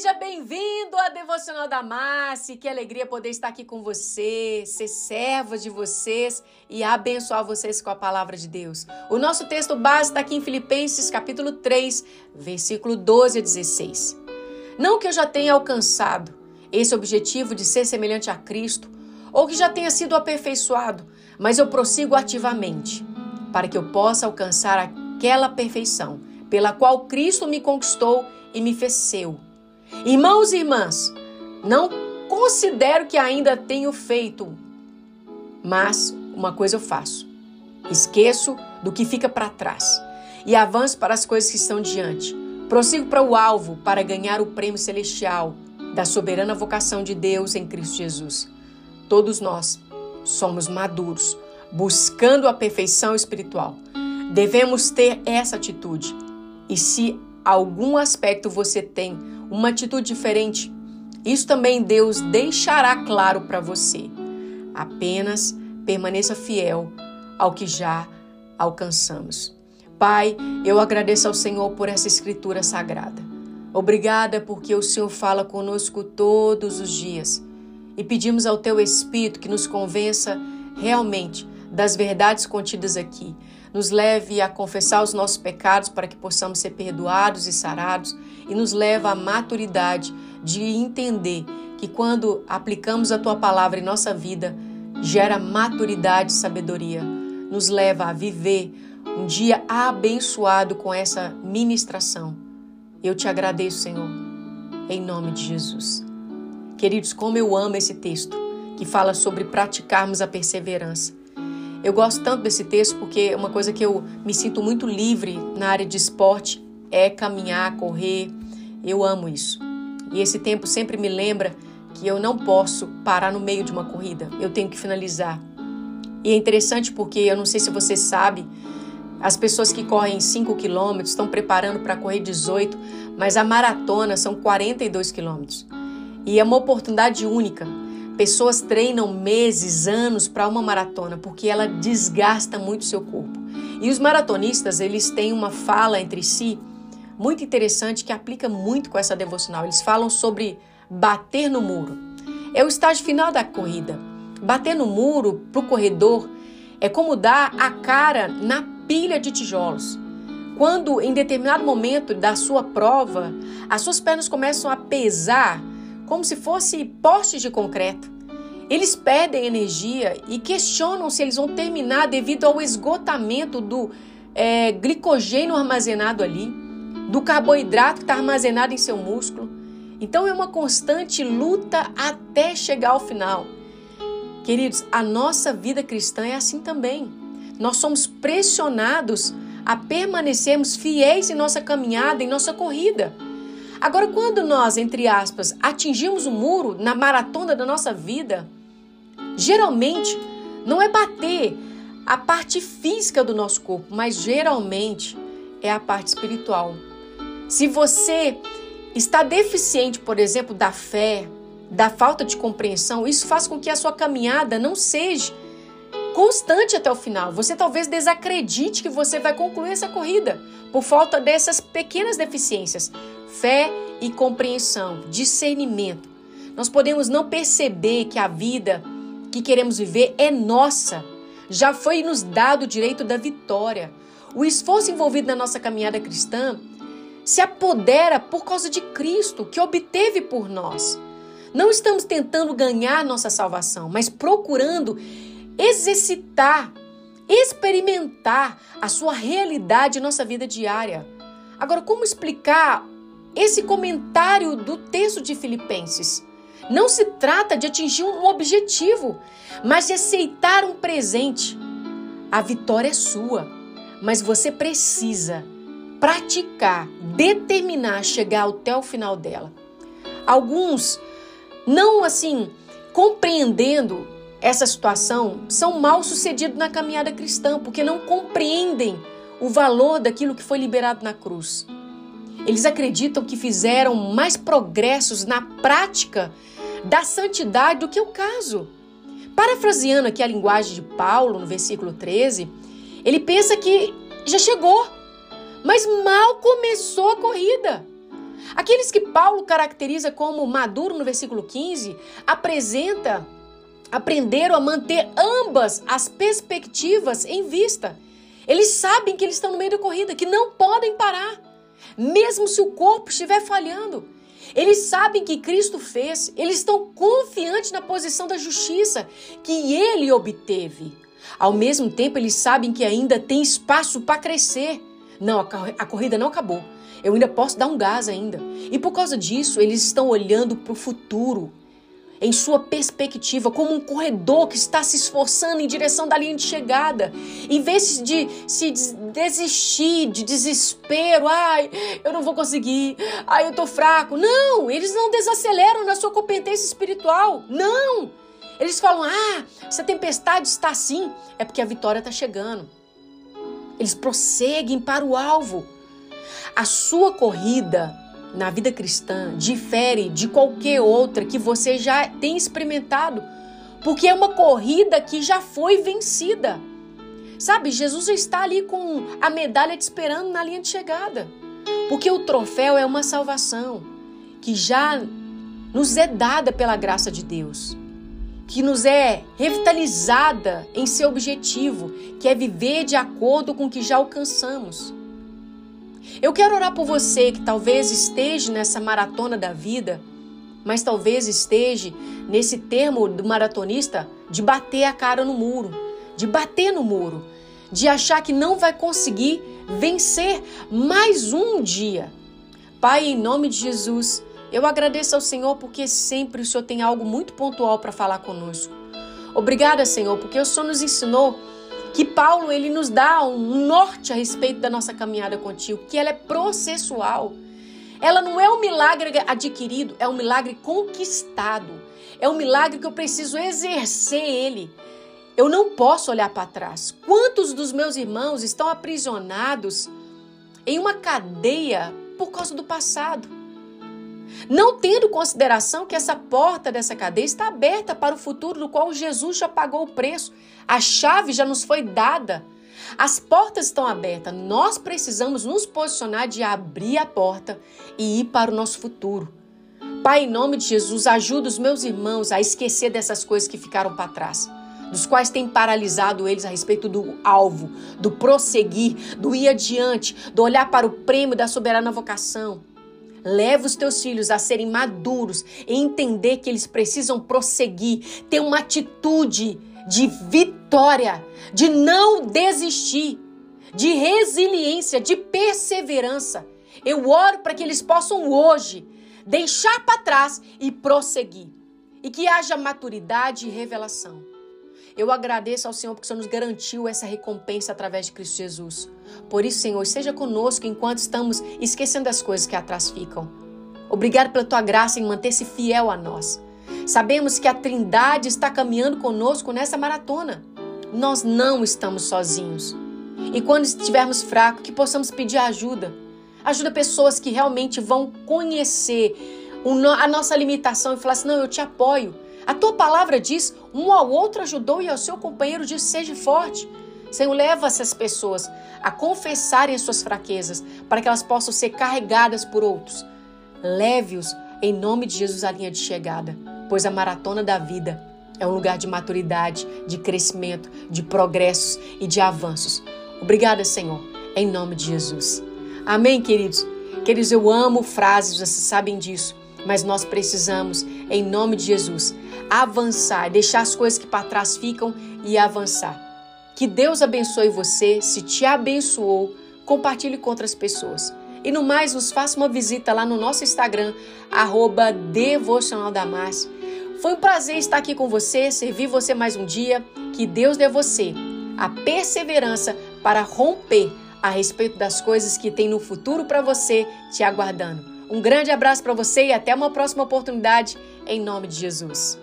Seja bem-vindo à Devocional da Márcia. Que alegria poder estar aqui com você, ser serva de vocês e abençoar vocês com a palavra de Deus. O nosso texto base está aqui em Filipenses, capítulo 3, versículo 12 a 16. Não que eu já tenha alcançado esse objetivo de ser semelhante a Cristo ou que já tenha sido aperfeiçoado, mas eu prossigo ativamente para que eu possa alcançar aquela perfeição pela qual Cristo me conquistou e me fez seu. Irmãos e irmãs, não considero que ainda tenho feito, mas uma coisa eu faço: esqueço do que fica para trás e avanço para as coisas que estão diante. Prossigo para o alvo para ganhar o prêmio celestial da soberana vocação de Deus em Cristo Jesus. Todos nós somos maduros, buscando a perfeição espiritual. Devemos ter essa atitude. E se algum aspecto você tem uma atitude diferente, isso também Deus deixará claro para você. Apenas permaneça fiel ao que já alcançamos. Pai, eu agradeço ao Senhor por essa escritura sagrada. Obrigada porque o Senhor fala conosco todos os dias e pedimos ao Teu Espírito que nos convença realmente das verdades contidas aqui. Nos leve a confessar os nossos pecados para que possamos ser perdoados e sarados e nos leva à maturidade de entender que quando aplicamos a Tua palavra em nossa vida, gera maturidade e sabedoria. Nos leva a viver um dia abençoado com essa ministração. Eu te agradeço, Senhor, em nome de Jesus. Queridos, como eu amo esse texto que fala sobre praticarmos a perseverança. Eu gosto tanto desse texto porque uma coisa que eu me sinto muito livre na área de esporte é caminhar, correr. Eu amo isso. E esse tempo sempre me lembra que eu não posso parar no meio de uma corrida. Eu tenho que finalizar. E é interessante porque eu não sei se você sabe, as pessoas que correm 5 quilômetros estão preparando para correr 18, mas a maratona são 42 quilômetros. E é uma oportunidade única. Pessoas treinam meses, anos para uma maratona, porque ela desgasta muito seu corpo. E os maratonistas, eles têm uma fala entre si muito interessante que aplica muito com essa devocional. Eles falam sobre bater no muro. É o estágio final da corrida. Bater no muro para o corredor é como dar a cara na pilha de tijolos. Quando em determinado momento da sua prova, as suas pernas começam a pesar como se fosse postes de concreto. Eles perdem energia e questionam se eles vão terminar devido ao esgotamento do é, glicogênio armazenado ali, do carboidrato que está armazenado em seu músculo. Então é uma constante luta até chegar ao final. Queridos, a nossa vida cristã é assim também. Nós somos pressionados a permanecermos fiéis em nossa caminhada, em nossa corrida. Agora, quando nós, entre aspas, atingimos o muro na maratona da nossa vida, geralmente não é bater a parte física do nosso corpo, mas geralmente é a parte espiritual. Se você está deficiente, por exemplo, da fé, da falta de compreensão, isso faz com que a sua caminhada não seja constante até o final. Você talvez desacredite que você vai concluir essa corrida por falta dessas pequenas deficiências. Fé e compreensão, discernimento. Nós podemos não perceber que a vida que queremos viver é nossa. Já foi nos dado o direito da vitória. O esforço envolvido na nossa caminhada cristã se apodera por causa de Cristo, que obteve por nós. Não estamos tentando ganhar nossa salvação, mas procurando exercitar, experimentar a sua realidade em nossa vida diária. Agora, como explicar esse comentário do texto de Filipenses? Não se trata de atingir um objetivo, mas de aceitar um presente. A vitória é sua, mas você precisa praticar, determinar chegar até o final dela. Alguns não assim compreendendo essa situação são mal sucedidos na caminhada cristã, porque não compreendem o valor daquilo que foi liberado na cruz. Eles acreditam que fizeram mais progressos na prática da santidade do que o caso. Parafraseando aqui a linguagem de Paulo no versículo 13, ele pensa que já chegou, mas mal começou a corrida. Aqueles que Paulo caracteriza como maduro no versículo 15, apresenta aprenderam a manter ambas as perspectivas em vista. Eles sabem que eles estão no meio da corrida, que não podem parar, mesmo se o corpo estiver falhando. Eles sabem que Cristo fez, eles estão confiantes na posição da justiça que ele obteve. Ao mesmo tempo, eles sabem que ainda tem espaço para crescer. Não, a corrida não acabou. Eu ainda posso dar um gás ainda. E por causa disso, eles estão olhando para o futuro em sua perspectiva, como um corredor que está se esforçando em direção da linha de chegada. Em vez de se desistir de desespero, ai, eu não vou conseguir, ai, eu tô fraco. Não, eles não desaceleram na sua competência espiritual. Não! Eles falam: ah, se a tempestade está assim, é porque a vitória está chegando. Eles prosseguem para o alvo. A sua corrida na vida cristã difere de qualquer outra que você já tem experimentado, porque é uma corrida que já foi vencida. Sabe, Jesus está ali com a medalha te esperando na linha de chegada. Porque o troféu é uma salvação que já nos é dada pela graça de Deus, que nos é revitalizada em seu objetivo, que é viver de acordo com o que já alcançamos. Eu quero orar por você que talvez esteja nessa maratona da vida, mas talvez esteja nesse termo do maratonista de bater a cara no muro, de bater no muro, de achar que não vai conseguir vencer mais um dia. Pai, em nome de Jesus, eu agradeço ao Senhor porque sempre o Senhor tem algo muito pontual para falar conosco. Obrigada, Senhor, porque o Senhor nos ensinou que Paulo ele nos dá um norte a respeito da nossa caminhada contigo, que ela é processual. Ela não é um milagre adquirido, é um milagre conquistado. É um milagre que eu preciso exercer ele. Eu não posso olhar para trás. Quantos dos meus irmãos estão aprisionados em uma cadeia por causa do passado? Não tendo consideração que essa porta dessa cadeia está aberta para o futuro do qual Jesus já pagou o preço. A chave já nos foi dada. As portas estão abertas. Nós precisamos nos posicionar de abrir a porta e ir para o nosso futuro. Pai, em nome de Jesus, ajuda os meus irmãos a esquecer dessas coisas que ficaram para trás, dos quais tem paralisado eles a respeito do alvo, do prosseguir, do ir adiante, do olhar para o prêmio da soberana vocação. Leva os teus filhos a serem maduros e entender que eles precisam prosseguir, ter uma atitude de vitória, de não desistir, de resiliência, de perseverança. Eu oro para que eles possam hoje deixar para trás e prosseguir. E que haja maturidade e revelação. Eu agradeço ao Senhor porque o Senhor nos garantiu essa recompensa através de Cristo Jesus. Por isso, Senhor, esteja conosco enquanto estamos esquecendo as coisas que atrás ficam. Obrigado pela tua graça em manter-se fiel a nós. Sabemos que a Trindade está caminhando conosco nessa maratona. Nós não estamos sozinhos. E quando estivermos fracos, que possamos pedir ajuda. Ajuda pessoas que realmente vão conhecer a nossa limitação e falar assim: não, eu te apoio. A tua palavra diz: um ao outro ajudou e ao seu companheiro diz: seja forte. Senhor, leva essas pessoas a confessarem as suas fraquezas para que elas possam ser carregadas por outros. Leve-os em nome de Jesus à linha de chegada, pois a maratona da vida é um lugar de maturidade, de crescimento, de progressos e de avanços. Obrigada, Senhor, em nome de Jesus. Amém, queridos. Queridos, eu amo frases, vocês sabem disso, mas nós precisamos, em nome de Jesus, avançar, deixar as coisas que para trás ficam e avançar. Que Deus abençoe você. Se te abençoou, compartilhe com outras pessoas. E no mais, nos faça uma visita lá no nosso Instagram, arroba Foi um prazer estar aqui com você, servir você mais um dia. Que Deus dê você a perseverança para romper a respeito das coisas que tem no futuro para você te aguardando. Um grande abraço para você e até uma próxima oportunidade, em nome de Jesus.